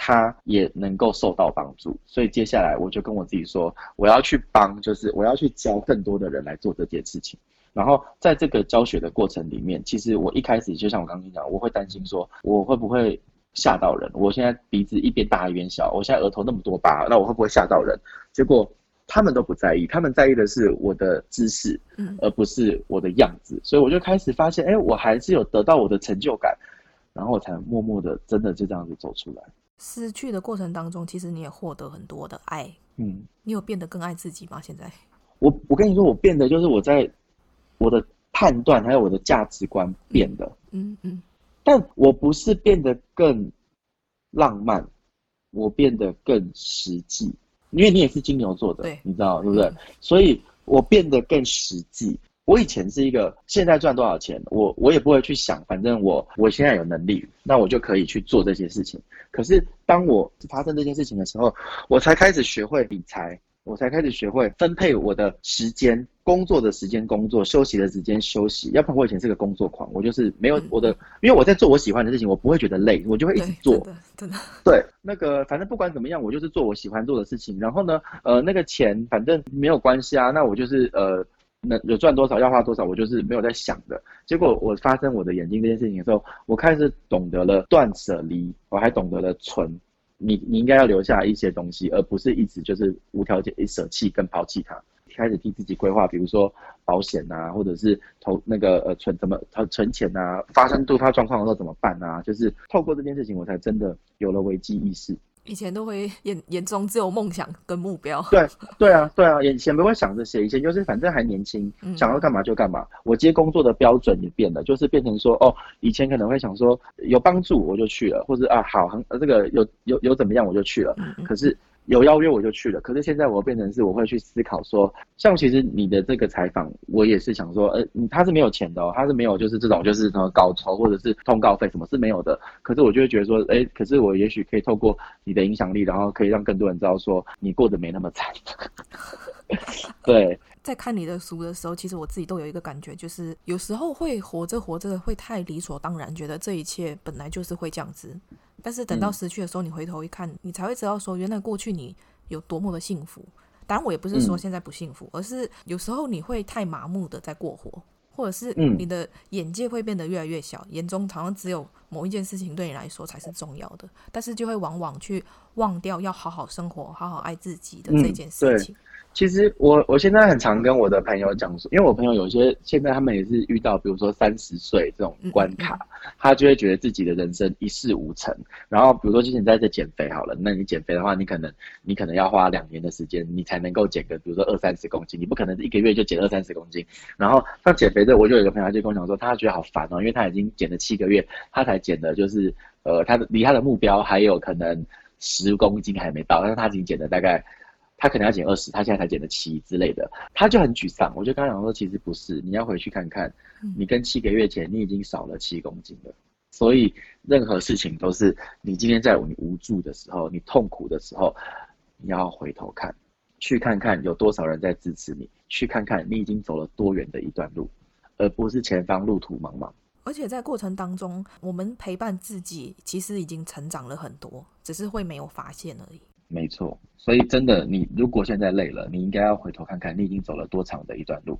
他也能够受到帮助，所以接下来我就跟我自己说，我要去帮，就是我要去教更多的人来做这件事情。然后在这个教学的过程里面，其实我一开始就像我刚刚讲，我会担心说我会不会吓到人。我现在鼻子一边大一边小，我现在额头那么多疤，那我会不会吓到人？结果他们都不在意，他们在意的是我的知识，而不是我的样子。所以我就开始发现，哎，我还是有得到我的成就感，然后我才默默的真的就这样子走出来。失去的过程当中，其实你也获得很多的爱。嗯，你有变得更爱自己吗？现在，我我跟你说，我变得就是我在我的判断还有我的价值观变得。嗯嗯，嗯，但我不是变得更浪漫，我变得更实际。因为你也是金牛座的，对，你知道对不对？嗯，所以我变得更实际。我以前是一个，现在赚多少钱，我我也不会去想，反正我我现在有能力，那我就可以去做这些事情。可是当我发生这件事情的时候，我才开始学会理财，我才开始学会分配我的时间，工作的时间工作，休息的时间休息。要不然我以前是个工作狂，我就是没有我的，因为我在做我喜欢的事情，我不会觉得累，我就会一直做。真的。对，那个反正不管怎么样，我就是做我喜欢做的事情。然后呢，呃，那个钱反正没有关系啊，那我就是呃，能有赚多少要花多少，我就是没有在想的。结果我发生我的眼睛这件事情的时候，我开始懂得了断舍离，我还懂得了存。你你应该要留下一些东西，而不是一直就是无条件舍弃跟抛弃它。开始替自己规划，比如说保险啊，或者是投那个呃存怎么存存钱啊，发生突发状况的时候怎么办啊？就是透过这件事情，我才真的有了危机意识。以前都会眼眼中只有梦想跟目标。对对啊对啊，以前不会想这些，以前就是反正还年轻，想要干嘛就干嘛。我接工作的标准也变了，就是变成说哦，以前可能会想说有帮助我就去了，或者啊好很这个有有有怎么样我就去了，可是。有邀约我就去了，可是现在我变成是我会去思考说，像其实你的这个采访，我也是想说，呃，他是没有钱的哦，他是没有就是这种就是什么稿酬或者是通告费什么是没有的，可是我就会觉得说，哎，可是我也许可以透过你的影响力，然后可以让更多人知道说你过得没那么惨。对，在看你的书的时候，其实我自己都有一个感觉，就是有时候会活着活着会太理所当然，觉得这一切本来就是会这样子。但是等到失去的时候，你回头一看，你才会知道说，原来过去你有多么的幸福。当然，我也不是说现在不幸福，而是有时候你会太麻木的在过活，或者是你的眼界会变得越来越小，眼中好像只有某一件事情对你来说才是重要的，但是就会往往去忘掉要好好生活、好好爱自己的这件事情。其实我我现在很常跟我的朋友讲说，因为我朋友有些现在他们也是遇到，比如说三十岁这种关卡，他就会觉得自己的人生一事无成。然后比如说今天在这减肥好了，那你减肥的话，你可能你可能要花两年的时间，你才能够减个比如说二三十公斤，你不可能一个月就减二三十公斤。然后像减肥的，我就有一个朋友就跟我讲说，他觉得好烦哦，因为他已经减了七个月，他才减的就是呃他的离他的目标还有可能十公斤还没到，但是他已经减了大概。他可能要减二十，他现在才减了七之类的，他就很沮丧。我就跟他讲说，其实不是，你要回去看看，你跟七个月前你已经少了七公斤了。所以任何事情都是你今天在你无助的时候，你痛苦的时候，你要回头看，去看看有多少人在支持你，去看看你已经走了多远的一段路，而不是前方路途茫茫。而且在过程当中，我们陪伴自己，其实已经成长了很多，只是会没有发现而已。没错，所以真的，你如果现在累了，你应该要回头看看，你已经走了多长的一段路，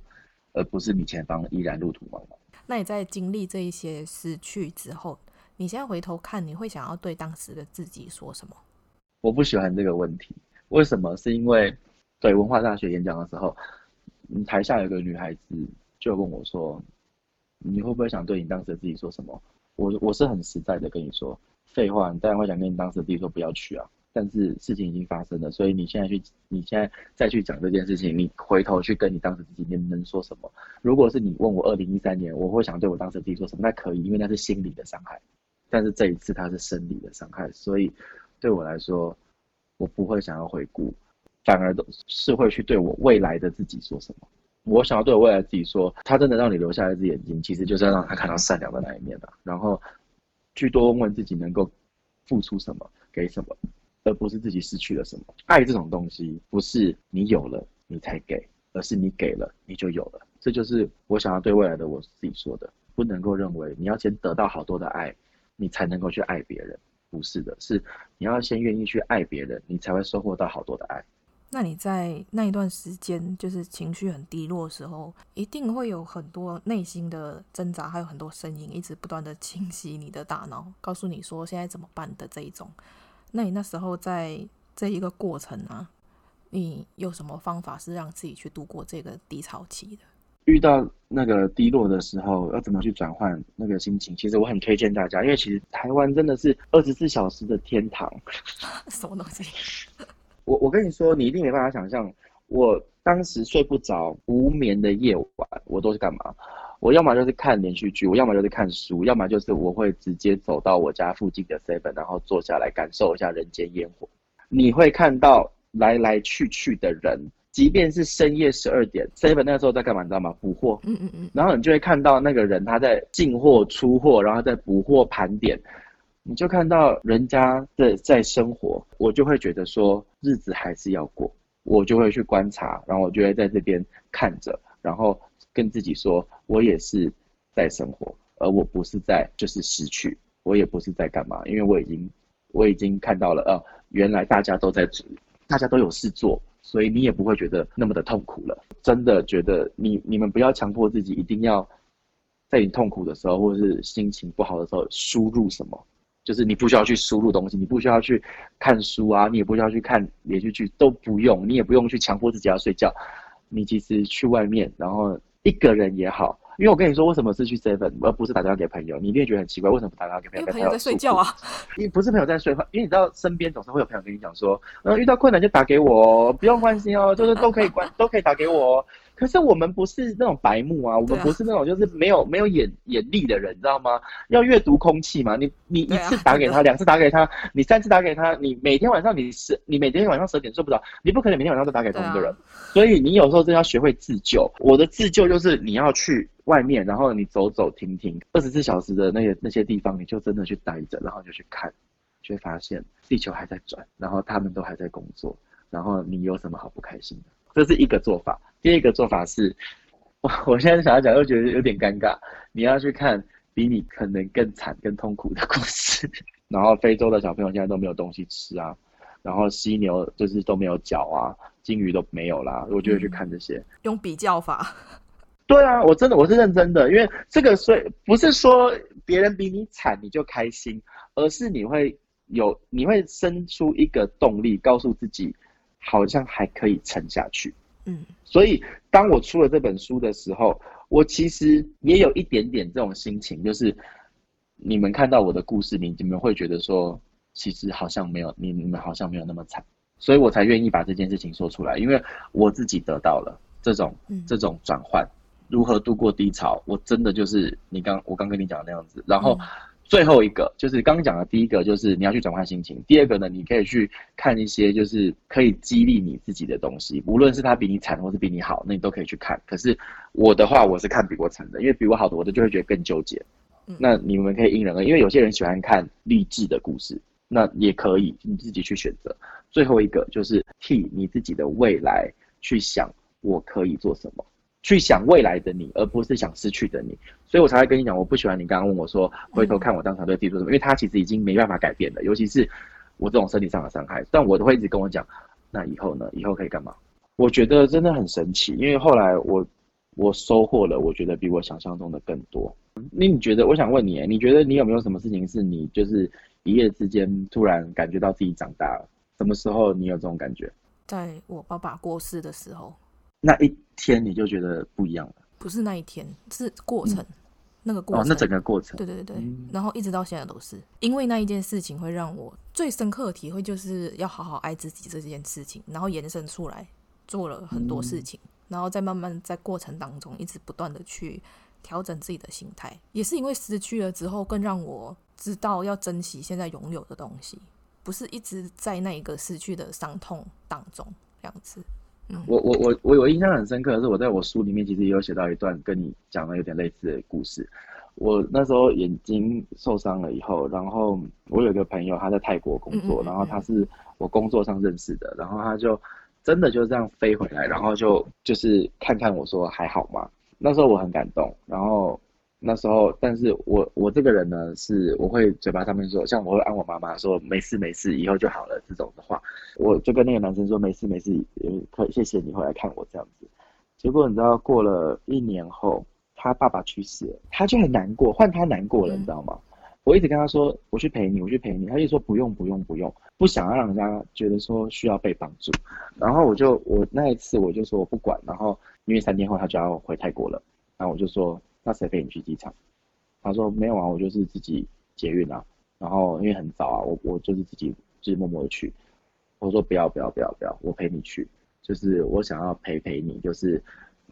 而不是你前方依然路途茫茫。那你在经历这一些失去之后，你现在回头看，你会想要对当时的自己说什么？我不喜欢这个问题，为什么？是因为对文化大学演讲的时候，台下有个女孩子就问我说：“你会不会想对你当时的自己说什么？”我我是很实在的跟你说，废话，你当然会想跟你当时的自己说不要去啊。但是事情已经发生了，所以你现在去，你现在再去讲这件事情，你回头去跟你当时自己，你能说什么？如果是你问我二零一三年，我会想对我当时自己说什么？那可以，因为那是心理的伤害。但是这一次它是生理的伤害，所以对我来说，我不会想要回顾，反而都是会去对我未来的自己说什么。我想要对我未来自己说，他真的让你留下一只眼睛，其实就是要让他看到善良的那一面的。然后去多问问自己，能够付出什么，给什么。而不是自己失去了什么。爱这种东西，不是你有了你才给，而是你给了你就有了。这就是我想要对未来的我自己说的。不能够认为你要先得到好多的爱，你才能够去爱别人。不是的，是你要先愿意去爱别人，你才会收获到好多的爱。那你在那一段时间，就是情绪很低落的时候，一定会有很多内心的挣扎，还有很多声音一直不断的侵袭你的大脑，告诉你说现在怎么办的这一种。那你那时候在这一个过程啊，你有什么方法是让自己去度过这个低潮期的？遇到那个低落的时候，要怎么去转换那个心情？其实我很推荐大家，因为其实台湾真的是二十四小时的天堂。什么东西？我我跟你说，你一定没办法想象，我当时睡不着、无眠的夜晚，我都是干嘛？我要么就是看连续剧，我要么就是看书，要么就是我会直接走到我家附近的 seven，然后坐下来感受一下人间烟火。你会看到来来去去的人，即便是深夜十二点，seven 那个时候在干嘛？你知道吗？补货。嗯嗯嗯。然后你就会看到那个人他在进货出货，然后在补货盘点，你就看到人家的在生活，我就会觉得说日子还是要过。我就会去观察，然后我就会在这边看着，然后跟自己说，我也是在生活，而我不是在就是失去，我也不是在干嘛，因为我已经我已经看到了，呃，原来大家都在，大家都有事做，所以你也不会觉得那么的痛苦了。真的觉得你你们不要强迫自己一定要在你痛苦的时候或者是心情不好的时候输入什么。就是你不需要去输入东西，你不需要去看书啊，你也不需要去看连续剧，都不用，你也不用去强迫自己要睡觉。你其实去外面，然后一个人也好，因为我跟你说，为什么是去 seven 而不是打电话给朋友？你一定觉得很奇怪，为什么不打电话给朋友？朋友在睡觉啊？因为不是朋友在睡，因为你知道身边总是会有朋友跟你讲说，嗯，遇到困难就打给我，不用关心哦，就是都可以关，都可以打给我。可是我们不是那种白目啊，我们不是那种就是没有没有眼眼力的人，你知道吗？要阅读空气嘛。你你一次打给他，两次打给他，你三次打给他，你每天晚上你十你每天晚上十点睡不着，你不可能每天晚上都打给同一个人。所以你有时候真的要学会自救。我的自救就是你要去外面，然后你走走停停，二十四小时的那些那些地方，你就真的去待着，然后就去看，就会发现地球还在转，然后他们都还在工作，然后你有什么好不开心的？这是一个做法。第二个做法是，我 我现在想要讲又觉得有点尴尬。你要去看比你可能更惨、更痛苦的故事。然后非洲的小朋友现在都没有东西吃啊，然后犀牛就是都没有脚啊，金鱼都没有啦。我就会去看这些，嗯、用比较法。对啊，我真的我是认真的，因为这个所以不是说别人比你惨你就开心，而是你会有你会生出一个动力，告诉自己。好像还可以撑下去，嗯，所以当我出了这本书的时候，我其实也有一点点这种心情，就是你们看到我的故事，你你们会觉得说，其实好像没有你你们好像没有那么惨，所以我才愿意把这件事情说出来，因为我自己得到了这种这种转换，如何度过低潮，我真的就是你刚我刚跟你讲的那样子，然后。最后一个就是刚刚讲的第一个，就是你要去转换心情。第二个呢，你可以去看一些就是可以激励你自己的东西，无论是他比你惨或是比你好，那你都可以去看。可是我的话，我是看比我惨的，因为比我好的，我的就会觉得更纠结。那你们可以因人而异，因为有些人喜欢看励志的故事，那也可以你自己去选择。最后一个就是替你自己的未来去想，我可以做什么。去想未来的你，而不是想失去的你，所以我才会跟你讲，我不喜欢你刚刚问我说，回头看我当场对自己做什么，因为他其实已经没办法改变了，尤其是我这种身体上的伤害，但我都会一直跟我讲，那以后呢？以后可以干嘛？我觉得真的很神奇，因为后来我我收获了，我觉得比我想象中的更多。那你觉得？我想问你，你觉得你有没有什么事情是你就是一夜之间突然感觉到自己长大了？什么时候你有这种感觉？在我爸爸过世的时候。那一天你就觉得不一样了？不是那一天，是过程，嗯、那个过程、哦，那整个过程，对对对，嗯、然后一直到现在都是，因为那一件事情会让我最深刻的体会，就是要好好爱自己这件事情，然后延伸出来做了很多事情，嗯、然后再慢慢在过程当中一直不断的去调整自己的心态，也是因为失去了之后，更让我知道要珍惜现在拥有的东西，不是一直在那一个失去的伤痛当中这样子。我我我我有印象很深刻的是，我在我书里面其实也有写到一段跟你讲的有点类似的故事。我那时候眼睛受伤了以后，然后我有一个朋友他在泰国工作，然后他是我工作上认识的，然后他就真的就这样飞回来，然后就就是看看我说还好吗？那时候我很感动，然后。那时候，但是我我这个人呢，是我会嘴巴上面说，像我会安我妈妈说没事没事，以后就好了这种的话，我就跟那个男生说没事没事，嗯，可以谢谢你回来看我这样子。结果你知道，过了一年后，他爸爸去世了，他就很难过，换他难过了，你知道吗？我一直跟他说，我去陪你，我去陪你，他就说不用不用不用，不想要让人家觉得说需要被帮助。然后我就我那一次我就说我不管，然后因为三天后他就要回泰国了，然后我就说。那谁陪你去机场？他说没有啊，我就是自己捷运啊。然后因为很早啊，我我就是自己自己默默的去。我说不要不要不要不要，我陪你去，就是我想要陪陪你，就是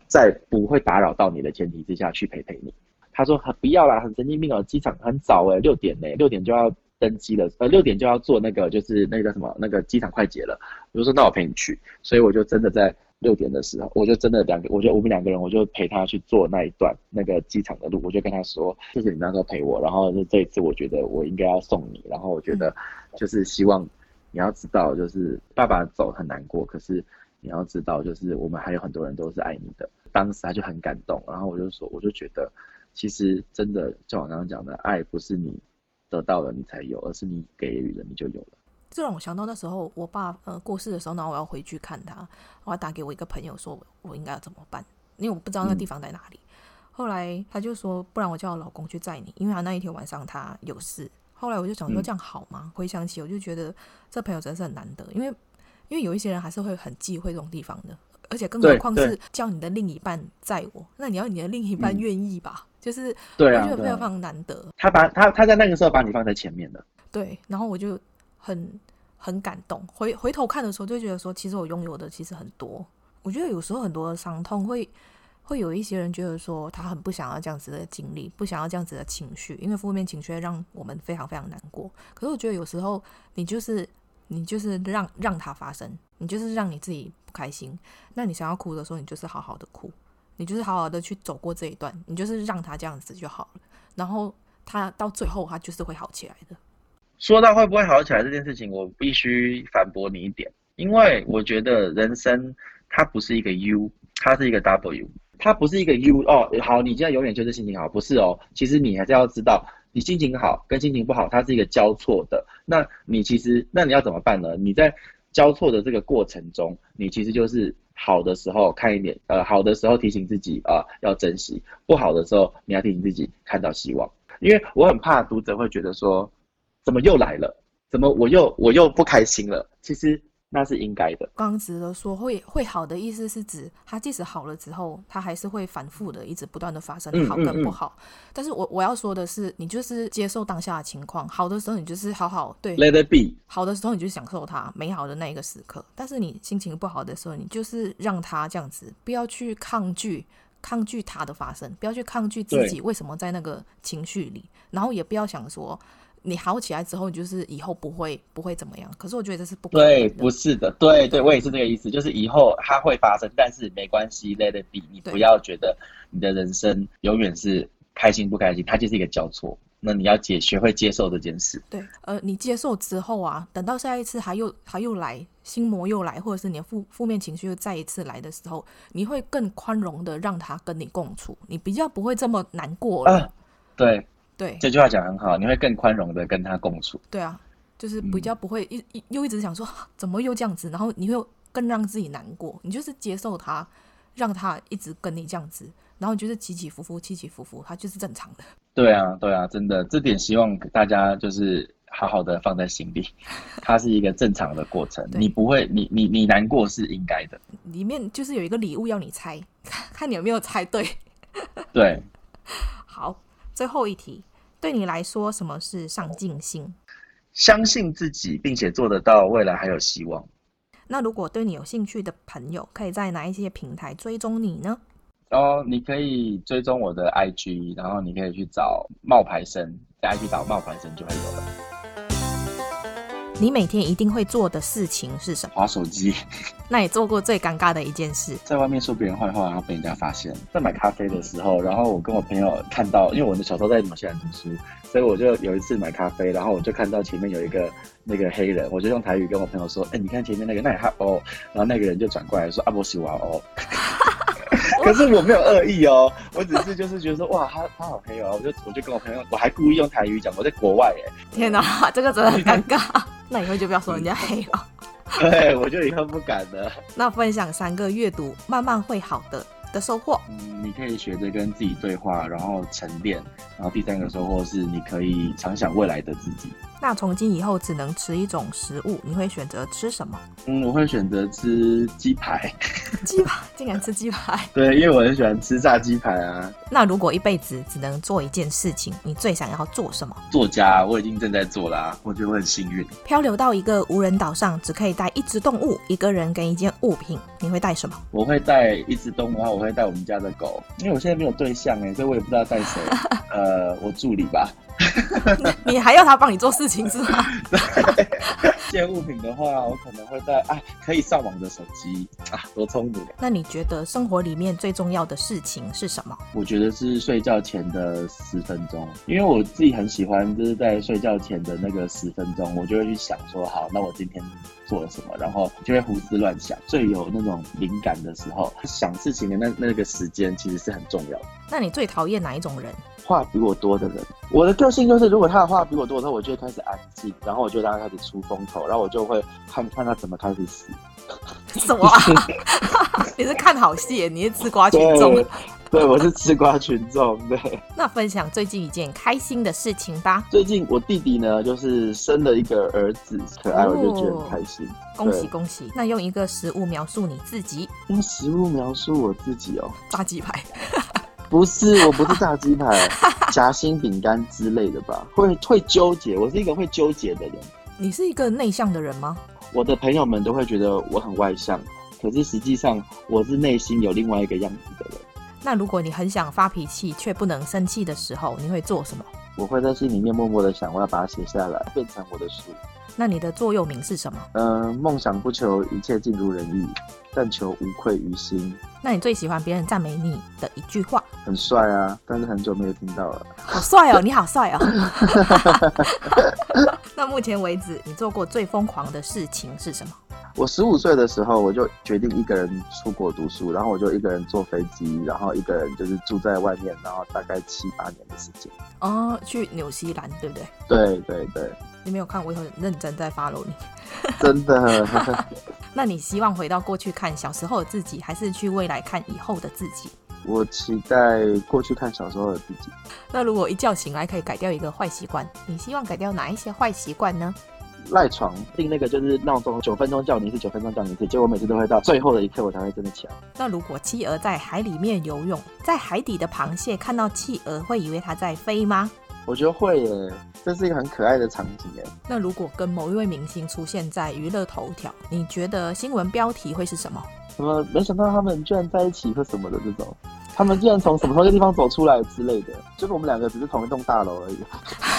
在不会打扰到你的前提之下去陪陪你。他说很不要啦，很神经病哦，机场很早诶、六点呢、欸，六点就要登机了，呃，六点就要坐那个就是那个叫什么那个机场快捷了。我就说那我陪你去，所以我就真的在。六点的时候，我就真的两个，我就我们两个人，我就陪他去坐那一段那个机场的路，我就跟他说，谢谢你那时候陪我，然后就这一次我觉得我应该要送你，然后我觉得就是希望你要知道，就是爸爸走很难过，可是你要知道，就是我们还有很多人都是爱你的。当时他就很感动，然后我就说，我就觉得，其实真的就我刚刚讲的，爱不是你得到了你才有，而是你给予了你就有了。这让我想到那时候我爸呃过世的时候，然后我要回去看他，我要打给我一个朋友说，我应该要怎么办，因为我不知道那地方在哪里。嗯、后来他就说，不然我叫我老公去载你，因为他那一天晚上他有事。后来我就想说，这样好吗？嗯、回想起，我就觉得这朋友真是很难得，因为因为有一些人还是会很忌讳这种地方的，而且更何况是叫你的另一半载我，那你要你的另一半愿意吧？嗯、就是对我觉得非常非常难得。他把他他在那个时候把你放在前面的，对，然后我就。很很感动，回回头看的时候就觉得说，其实我拥有的其实很多。我觉得有时候很多的伤痛会会有一些人觉得说，他很不想要这样子的经历，不想要这样子的情绪，因为负面情绪会让我们非常非常难过。可是我觉得有时候你就是你就是让让它发生，你就是让你自己不开心。那你想要哭的时候，你就是好好的哭，你就是好好的去走过这一段，你就是让他这样子就好了。然后他到最后，他就是会好起来的。说到会不会好起来这件事情，我必须反驳你一点，因为我觉得人生它不是一个 U，它是一个 W，它不是一个 U 哦。好，你现在永远就是心情好，不是哦。其实你还是要知道，你心情好跟心情不好，它是一个交错的。那你其实，那你要怎么办呢？你在交错的这个过程中，你其实就是好的时候看一点，呃，好的时候提醒自己啊，呃，要珍惜；不好的时候，你要提醒自己看到希望。因为我很怕读者会觉得说。怎么又来了？怎么我又我又不开心了？其实那是应该的。刚直的说会会好的意思是指，他即使好了之后，他还是会反复的，一直不断的发生好跟不好。嗯嗯嗯，但是我我要说的是，你就是接受当下的情况，好的时候你就是好好对，Let it be。好的时候你就享受它美好的那一个时刻。但是你心情不好的时候，你就是让它这样子，不要去抗拒抗拒它的发生，不要去抗拒自己为什么在那个情绪里，然后也不要想说。你好起来之后，你就是以后不会不会怎么样。可是我觉得这是不对，不是的，对对，我也是这个意思，就是以后它会发生，但是没关系，Let it be。你不要觉得你的人生永远是开心不开心，它就是一个交错。那你要解学会接受这件事。对，呃，你接受之后啊，等到下一次他又他又来心魔又来，或者是你的负负面情绪又再一次来的时候，你会更宽容的让他跟你共处，你比较不会这么难过了。啊、对。对，这句话讲很好，你会更宽容的跟他共处。对啊，就是比较不会一一、嗯、又一直想说 怎么又这样子，然后你会更让自己难过。你就是接受他，让他一直跟你这样子，然后你就是起起伏伏，起起伏伏，他就是正常的。对啊，对啊，真的，这点希望大家就是好好的放在心里，它是一个正常的过程。你不会，你你你难过是应该的。里面就是有一个礼物要你猜，看你有没有猜对。对，好。最后一题，对你来说，什么是上进心？相信自己，并且做得到，未来还有希望。那如果对你有兴趣的朋友，可以在哪一些平台追踪你呢？哦，你可以追踪我的 IG，然后你可以去找冒牌生，在 IG 找冒牌生就会有了。你每天一定会做的事情是什么？划手机。那你做过最尴尬的一件事？在外面说别人坏话，然后被人家发现。在买咖啡的时候，然后我跟我朋友看到，因为我的小时候在纽西兰读书，所以我就有一次买咖啡，然后我就看到前面有一个那个黑人，我就用台语跟我朋友说：“哎、欸，你看前面那个，那也哈哦。”然后那个人就转过来说：“阿波西瓦哦。” 可是我没有恶意哦，我只是就是觉得说：“哇，他他好黑哦。”我就我就跟我朋友，我还故意用台语讲，我在国外哎。天哪，这个真的很尴尬。那以后就不要说人家黑了。对，我就以后不敢了。那分享三个阅读慢慢会好的的收获。嗯，你可以学着跟自己对话，然后沉淀。然后第三个收获是，你可以常想未来的自己。那从今以后只能吃一种食物，你会选择吃什么？嗯，我会选择吃鸡排。鸡排，竟然吃鸡排？对，因为我很喜欢吃炸鸡排啊。那如果一辈子只能做一件事情，你最想要做什么？作家，我已经正在做啦、啊，我觉得我很幸运。漂流到一个无人岛上，只可以带一只动物、一个人跟一件物品，你会带什么？我会带一只动物，我会带我们家的狗，因为我现在没有对象哎，所以我也不知道带谁。呃，我助理吧。你还要他帮你做事情是吗？借物品的话，我可能会带啊可以上网的手机啊，多聪明。那你觉得生活里面最重要的事情是什么？我觉得是睡觉前的十分钟，因为我自己很喜欢，就是在睡觉前的那个十分钟，我就会去想说，好，那我今天做了什么，然后就会胡思乱想。最有那种灵感的时候，想事情的那那个时间其实是很重要的。那你最讨厌哪一种人？话比我多的人。我的个性就是，如果他的话比我多的时候，我就会开始安静，然后我就让他开始出风头，然后我就会看看他怎么开始死。什么、啊？你是看好戏？你是吃瓜群众？对，我是吃瓜群众。对。那分享最近一件开心的事情吧。最近我弟弟呢，就是生了一个儿子，可爱，我就觉得很开心。哦、恭喜恭喜！那用一个食物描述你自己？用食物描述我自己哦。炸鸡排。不是，我不是炸鸡排，夹心饼干之类的吧？会会纠结，我是一个会纠结的人。你是一个内向的人吗？我的朋友们都会觉得我很外向，可是实际上我是内心有另外一个样子的人。那如果你很想发脾气却不能生气的时候，你会做什么？我会在心里面默默的想，我要把它写下来，变成我的书。那你的座右铭是什么？嗯、呃，梦想不求一切尽如人意，但求无愧于心。那你最喜欢别人赞美你的一句话？很帅啊，但是很久没有听到了。好帅哦，你好帅哦。那目前为止，你做过最疯狂的事情是什么？我十五岁的时候，我就决定一个人出国读书，然后我就一个人坐飞机，然后一个人就是住在外面，然后大概七八年的时间。哦，去纽西兰，对不对？对对对。你没有看，我很认真在 follow 你。真的？那你希望回到过去看小时候的自己，还是去未来看以后的自己？我期待过去看小时候的自己。那如果一觉醒来可以改掉一个坏习惯，你希望改掉哪一些坏习惯呢？赖床定那个就是闹钟，九分钟叫你一次，九分钟叫你一次，结果每次都会到最后的一刻我才会真的起来。那如果企鹅在海里面游泳，在海底的螃蟹看到企鹅会以为它在飞吗？我觉得会耶，这是一个很可爱的场景耶。那如果跟某一位明星出现在娱乐头条，你觉得新闻标题会是什么？什么？没想到他们居然在一起或什么的这种，他们竟然从什么同一个地方走出来之类的，就是我们两个只是同一栋大楼而已。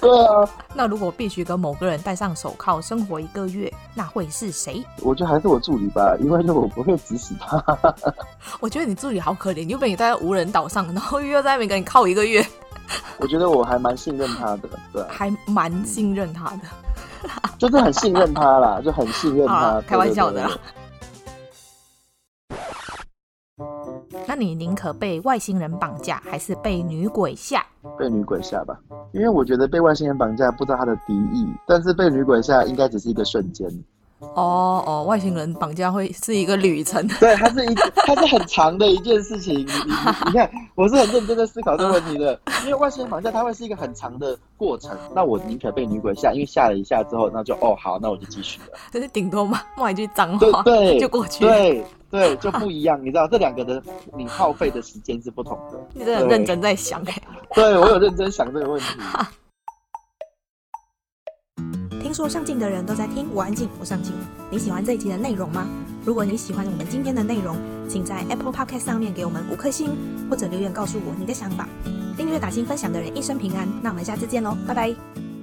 对 啊。那如果必须跟某个人戴上手铐生活一个月，那会是谁？我觉得还是我助理吧，因为我不会指使他。我觉得你助理好可怜，又被你带到无人岛上，然后又要在那边跟你靠一个月。我觉得我还蛮信任他的，对，还蛮信任他的，就是很信任他啦，就很信任他，开玩笑的啦。那你宁可被外星人绑架，还是被女鬼吓？被女鬼吓吧，因为我觉得被外星人绑架不知道他的敌意，但是被女鬼吓应该只是一个瞬间。哦哦，外星人绑架会是一个旅程，对，它是一，它是很长的一件事情。你看，我是很认真的思考这个问题的，因为外星人绑架它会是一个很长的过程。那我宁可被女鬼吓，因为吓了一下之后，那就哦好，那我就继续了。就是顶多骂，骂一句脏话，对对，就过去了。对对，就不一样，你知道这两个的你耗费的时间是不同的。你真的认真在想哎，对我有认真想这个问题。听说上镜的人都在听，我安静，我上镜。你喜欢这一集的内容吗？如果你喜欢我们今天的内容，请在 Apple Podcast 上面给我们五颗星，或者留言告诉我你的想法。订阅、打星、分享的人一生平安。那我们下次见喽，拜拜。